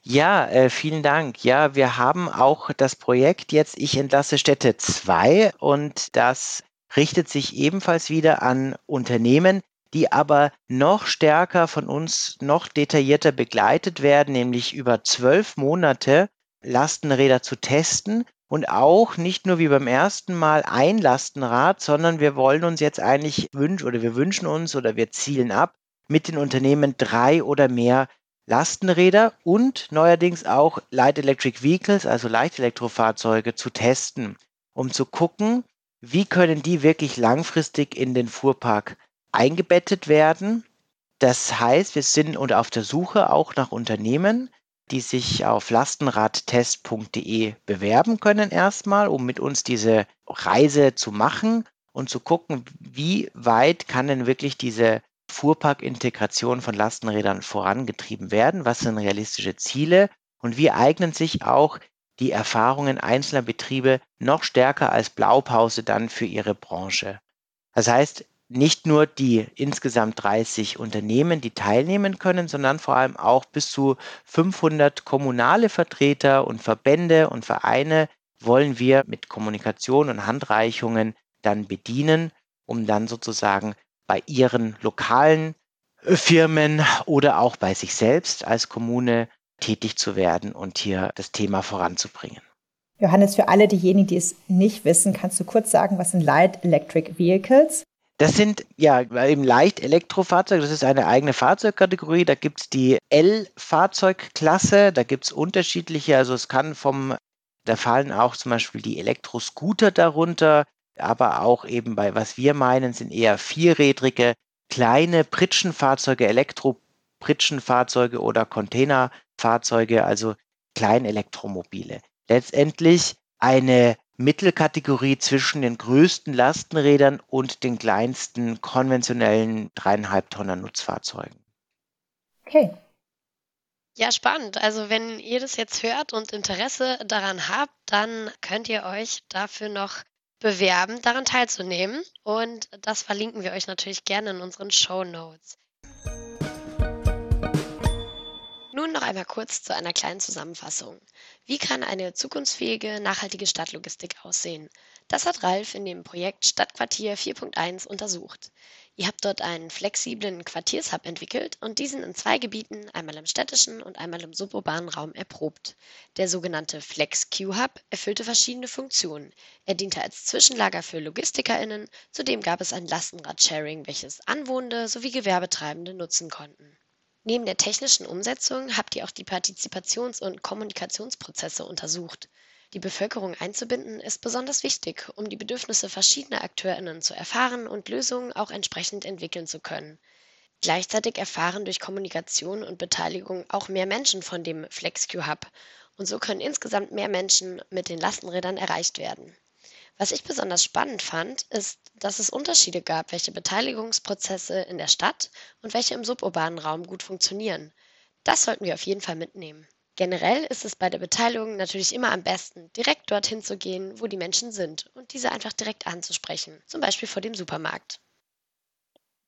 S3: Ja, äh, vielen Dank. Ja, wir haben auch das Projekt jetzt Ich entlasse Städte 2 und das richtet sich ebenfalls wieder an Unternehmen, die aber noch stärker von uns, noch detaillierter begleitet werden, nämlich über zwölf Monate Lastenräder zu testen und auch nicht nur wie beim ersten Mal ein Lastenrad, sondern wir wollen uns jetzt eigentlich wünschen oder wir wünschen uns oder wir zielen ab, mit den Unternehmen drei oder mehr Lastenräder und neuerdings auch Light Electric Vehicles, also Leichtelektrofahrzeuge, zu testen, um zu gucken, wie können die wirklich langfristig in den Fuhrpark eingebettet werden. Das heißt, wir sind und auf der Suche auch nach Unternehmen, die sich auf lastenradtest.de bewerben können erstmal, um mit uns diese Reise zu machen und zu gucken, wie weit kann denn wirklich diese Fuhrparkintegration von Lastenrädern vorangetrieben werden, was sind realistische Ziele und wie eignen sich auch die Erfahrungen einzelner Betriebe noch stärker als Blaupause dann für ihre Branche. Das heißt, nicht nur die insgesamt 30 Unternehmen, die teilnehmen können, sondern vor allem auch bis zu 500 kommunale Vertreter und Verbände und Vereine wollen wir mit Kommunikation und Handreichungen dann bedienen, um dann sozusagen bei ihren lokalen Firmen oder auch bei sich selbst als Kommune tätig zu werden und hier das Thema voranzubringen.
S1: Johannes, für alle diejenigen, die es nicht wissen, kannst du kurz sagen, was sind Light Electric Vehicles?
S3: Das sind ja eben leicht Elektrofahrzeuge, das ist eine eigene Fahrzeugkategorie. Da gibt es die L-Fahrzeugklasse, da gibt es unterschiedliche, also es kann vom, da fallen auch zum Beispiel die Elektroscooter darunter, aber auch eben bei, was wir meinen, sind eher vierrädrige kleine Pritschenfahrzeuge, Elektro-Pritschenfahrzeuge oder Containerfahrzeuge, also Kleinelektromobile. Letztendlich eine Mittelkategorie zwischen den größten Lastenrädern und den kleinsten konventionellen dreieinhalb Tonner Nutzfahrzeugen.
S1: Okay.
S2: Ja, spannend. Also wenn ihr das jetzt hört und Interesse daran habt, dann könnt ihr euch dafür noch bewerben, daran teilzunehmen. Und das verlinken wir euch natürlich gerne in unseren Show Notes. Nun noch einmal kurz zu einer kleinen Zusammenfassung. Wie kann eine zukunftsfähige, nachhaltige Stadtlogistik aussehen? Das hat Ralf in dem Projekt Stadtquartier 4.1 untersucht. Ihr habt dort einen flexiblen Quartiershub entwickelt und diesen in zwei Gebieten, einmal im städtischen und einmal im suburbanen Raum, erprobt. Der sogenannte Flex-Q-Hub erfüllte verschiedene Funktionen. Er diente als Zwischenlager für LogistikerInnen, zudem gab es ein Lastenrad-Sharing, welches Anwohnende sowie Gewerbetreibende nutzen konnten. Neben der technischen Umsetzung habt ihr auch die Partizipations- und Kommunikationsprozesse untersucht. Die Bevölkerung einzubinden ist besonders wichtig, um die Bedürfnisse verschiedener AkteurInnen zu erfahren und Lösungen auch entsprechend entwickeln zu können. Gleichzeitig erfahren durch Kommunikation und Beteiligung auch mehr Menschen von dem FlexQ Hub und so können insgesamt mehr Menschen mit den Lastenrädern erreicht werden. Was ich besonders spannend fand, ist, dass es Unterschiede gab, welche Beteiligungsprozesse in der Stadt und welche im suburbanen Raum gut funktionieren. Das sollten wir auf jeden Fall mitnehmen. Generell ist es bei der Beteiligung natürlich immer am besten, direkt dorthin zu gehen, wo die Menschen sind und diese einfach direkt anzusprechen, zum Beispiel vor dem Supermarkt.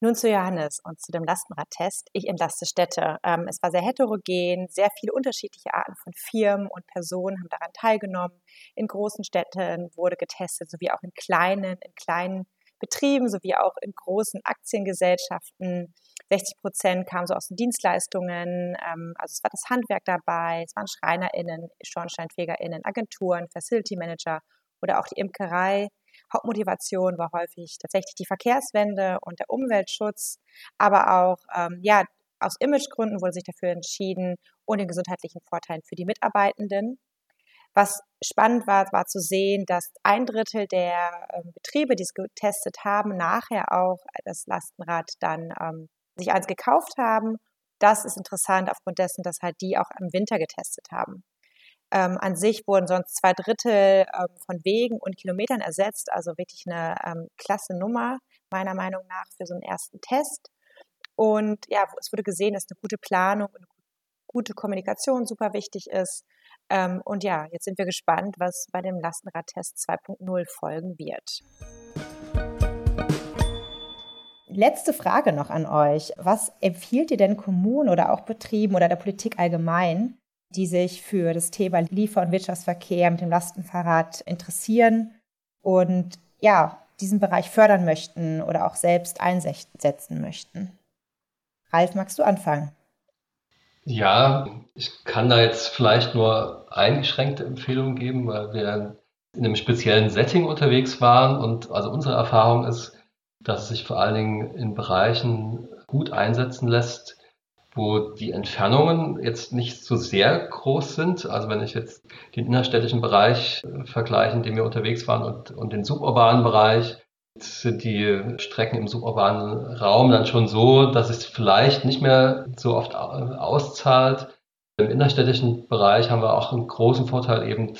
S1: Nun zu Johannes und zu dem Lastenradtest. Ich entlaste Städte. Ähm, es war sehr heterogen, sehr viele unterschiedliche Arten von Firmen und Personen haben daran teilgenommen. In großen Städten wurde getestet, sowie auch in kleinen, in kleinen Betrieben, sowie auch in großen Aktiengesellschaften. 60 Prozent kamen so aus den Dienstleistungen, ähm, also es war das Handwerk dabei, es waren SchreinerInnen, SchornsteinfegerInnen, Agenturen, Facility Manager oder auch die Imkerei. Hauptmotivation war häufig tatsächlich die Verkehrswende und der Umweltschutz, aber auch ähm, ja aus Imagegründen wurde sich dafür entschieden und den gesundheitlichen Vorteilen für die Mitarbeitenden. Was spannend war, war zu sehen, dass ein Drittel der ähm, Betriebe, die es getestet haben, nachher auch das Lastenrad dann ähm, sich eins gekauft haben. Das ist interessant aufgrund dessen, dass halt die auch im Winter getestet haben. Ähm, an sich wurden sonst zwei Drittel ähm, von Wegen und Kilometern ersetzt, also wirklich eine ähm, klasse Nummer, meiner Meinung nach, für so einen ersten Test. Und ja, es wurde gesehen, dass eine gute Planung und eine gute Kommunikation super wichtig ist. Ähm, und ja, jetzt sind wir gespannt, was bei dem Lastenradtest 2.0 folgen wird. Letzte Frage noch an euch. Was empfiehlt ihr denn Kommunen oder auch Betrieben oder der Politik allgemein, die sich für das Thema Liefer- und Wirtschaftsverkehr mit dem Lastenfahrrad interessieren und ja, diesen Bereich fördern möchten oder auch selbst einsetzen möchten? Ralf, magst du anfangen?
S4: Ja, ich kann da jetzt vielleicht nur eingeschränkte Empfehlungen geben, weil wir in einem speziellen Setting unterwegs waren und also unsere Erfahrung ist, dass es sich vor allen Dingen in Bereichen gut einsetzen lässt, wo die Entfernungen jetzt nicht so sehr groß sind. Also wenn ich jetzt den innerstädtischen Bereich äh, vergleiche, in dem wir unterwegs waren, und, und den suburbanen Bereich, sind die Strecken im suburbanen Raum dann schon so, dass es vielleicht nicht mehr so oft auszahlt. Im innerstädtischen Bereich haben wir auch einen großen Vorteil eben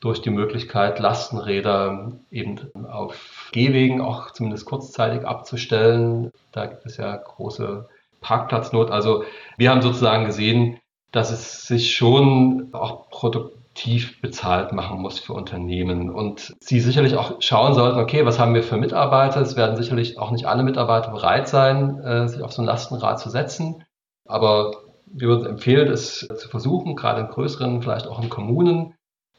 S4: durch die Möglichkeit, Lastenräder eben auf Gehwegen auch zumindest kurzzeitig abzustellen. Da gibt es ja große Parkplatznot. Also wir haben sozusagen gesehen, dass es sich schon auch produktiv bezahlt machen muss für Unternehmen und sie sicherlich auch schauen sollten, okay, was haben wir für Mitarbeiter? Es werden sicherlich auch nicht alle Mitarbeiter bereit sein, äh, sich auf so ein Lastenrad zu setzen. Aber wir würden empfehlen, es zu versuchen, gerade in größeren, vielleicht auch in Kommunen,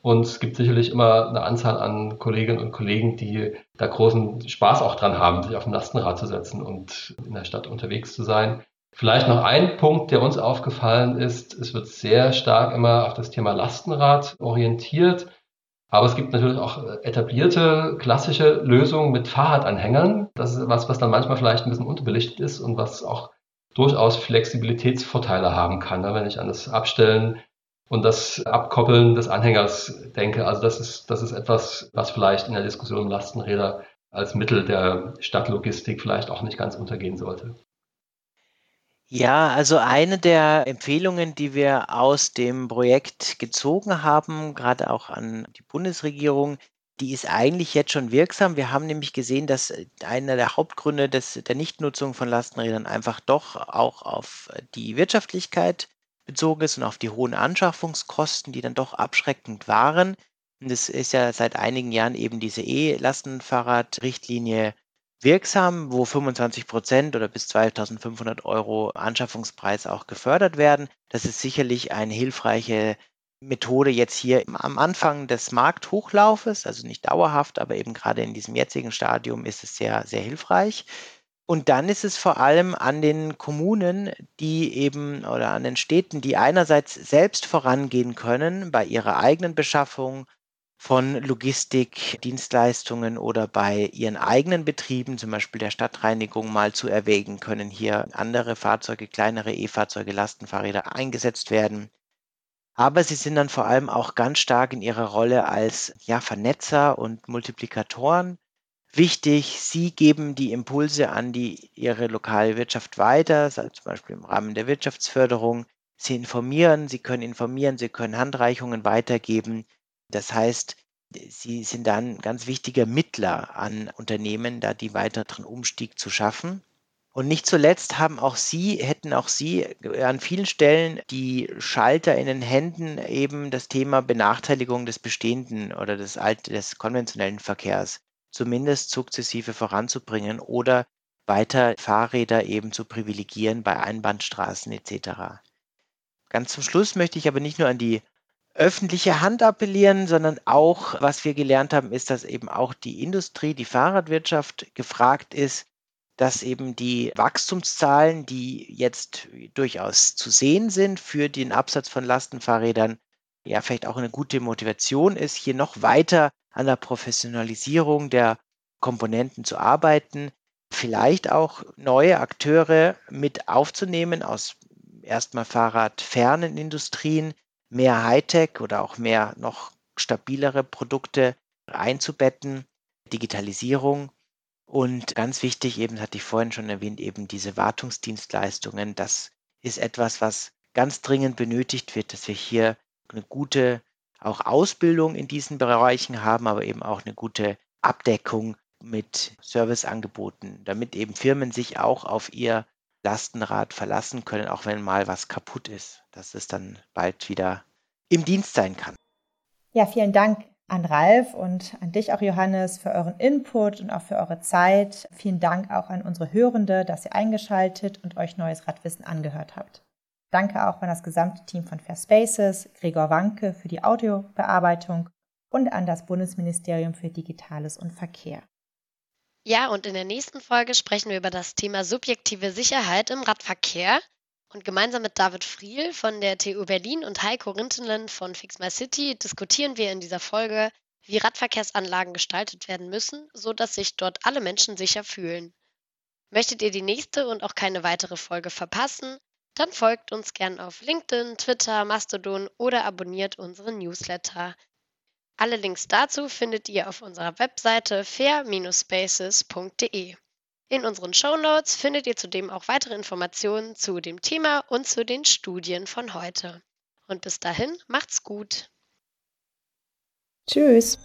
S4: und es gibt sicherlich immer eine Anzahl an Kolleginnen und Kollegen, die da großen Spaß auch dran haben, sich auf ein Lastenrad zu setzen und in der Stadt unterwegs zu sein. Vielleicht noch ein Punkt, der uns aufgefallen ist. Es wird sehr stark immer auf das Thema Lastenrad orientiert. Aber es gibt natürlich auch etablierte, klassische Lösungen mit Fahrradanhängern. Das ist was, was dann manchmal vielleicht ein bisschen unterbelichtet ist und was auch durchaus Flexibilitätsvorteile haben kann, ne? wenn ich an das Abstellen und das Abkoppeln des Anhängers denke. Also das ist, das ist etwas, was vielleicht in der Diskussion um Lastenräder als Mittel der Stadtlogistik vielleicht auch nicht ganz untergehen sollte.
S3: Ja, also eine der Empfehlungen, die wir aus dem Projekt gezogen haben, gerade auch an die Bundesregierung, die ist eigentlich jetzt schon wirksam. Wir haben nämlich gesehen, dass einer der Hauptgründe des, der Nichtnutzung von Lastenrädern einfach doch auch auf die Wirtschaftlichkeit bezogen ist und auf die hohen Anschaffungskosten, die dann doch abschreckend waren. Und es ist ja seit einigen Jahren eben diese E-Lastenfahrrad-Richtlinie wirksam, wo 25 Prozent oder bis 2500 Euro Anschaffungspreis auch gefördert werden. Das ist sicherlich eine hilfreiche Methode jetzt hier am Anfang des Markthochlaufes, also nicht dauerhaft, aber eben gerade in diesem jetzigen Stadium ist es sehr, sehr hilfreich. Und dann ist es vor allem an den Kommunen, die eben oder an den Städten, die einerseits selbst vorangehen können bei ihrer eigenen Beschaffung von Logistikdienstleistungen oder bei ihren eigenen Betrieben, zum Beispiel der Stadtreinigung, mal zu erwägen, können hier andere Fahrzeuge, kleinere E-Fahrzeuge, Lastenfahrräder eingesetzt werden. Aber sie sind dann vor allem auch ganz stark in ihrer Rolle als ja, Vernetzer und Multiplikatoren wichtig. Sie geben die Impulse an die ihre lokale Wirtschaft weiter, zum Beispiel im Rahmen der Wirtschaftsförderung. Sie informieren, sie können informieren, sie können Handreichungen weitergeben. Das heißt, sie sind dann ganz wichtiger Mittler an Unternehmen, da die weiteren Umstieg zu schaffen. Und nicht zuletzt haben auch Sie, hätten auch Sie an vielen Stellen die Schalter in den Händen, eben das Thema Benachteiligung des bestehenden oder des, alt, des konventionellen Verkehrs zumindest sukzessive voranzubringen oder weiter Fahrräder eben zu privilegieren bei Einbahnstraßen etc. Ganz zum Schluss möchte ich aber nicht nur an die öffentliche Hand appellieren, sondern auch, was wir gelernt haben, ist, dass eben auch die Industrie, die Fahrradwirtschaft gefragt ist, dass eben die Wachstumszahlen, die jetzt durchaus zu sehen sind für den Absatz von Lastenfahrrädern, ja vielleicht auch eine gute Motivation ist, hier noch weiter an der Professionalisierung der Komponenten zu arbeiten, vielleicht auch neue Akteure mit aufzunehmen aus erstmal fahrradfernen Industrien, mehr Hightech oder auch mehr noch stabilere Produkte einzubetten, Digitalisierung und ganz wichtig, eben hatte ich vorhin schon erwähnt, eben diese Wartungsdienstleistungen. Das ist etwas, was ganz dringend benötigt wird, dass wir hier eine gute auch Ausbildung in diesen Bereichen haben, aber eben auch eine gute Abdeckung mit Serviceangeboten, damit eben Firmen sich auch auf ihr Lastenrad verlassen können, auch wenn mal was kaputt ist, dass es dann bald wieder im Dienst sein kann.
S1: Ja, vielen Dank an Ralf und an dich auch, Johannes, für euren Input und auch für eure Zeit. Vielen Dank auch an unsere Hörende, dass ihr eingeschaltet und euch neues Radwissen angehört habt. Danke auch an das gesamte Team von Fair Spaces, Gregor Wanke für die Audiobearbeitung und an das Bundesministerium für Digitales und Verkehr.
S2: Ja, und in der nächsten Folge sprechen wir über das Thema subjektive Sicherheit im Radverkehr. Und gemeinsam mit David Friel von der TU Berlin und Heiko Rintenlen von Fix My City diskutieren wir in dieser Folge, wie Radverkehrsanlagen gestaltet werden müssen, sodass sich dort alle Menschen sicher fühlen. Möchtet ihr die nächste und auch keine weitere Folge verpassen? Dann folgt uns gern auf LinkedIn, Twitter, Mastodon oder abonniert unseren Newsletter. Alle Links dazu findet ihr auf unserer Webseite fair-spaces.de. In unseren Shownotes findet ihr zudem auch weitere Informationen zu dem Thema und zu den Studien von heute. Und bis dahin macht's gut.
S1: Tschüss.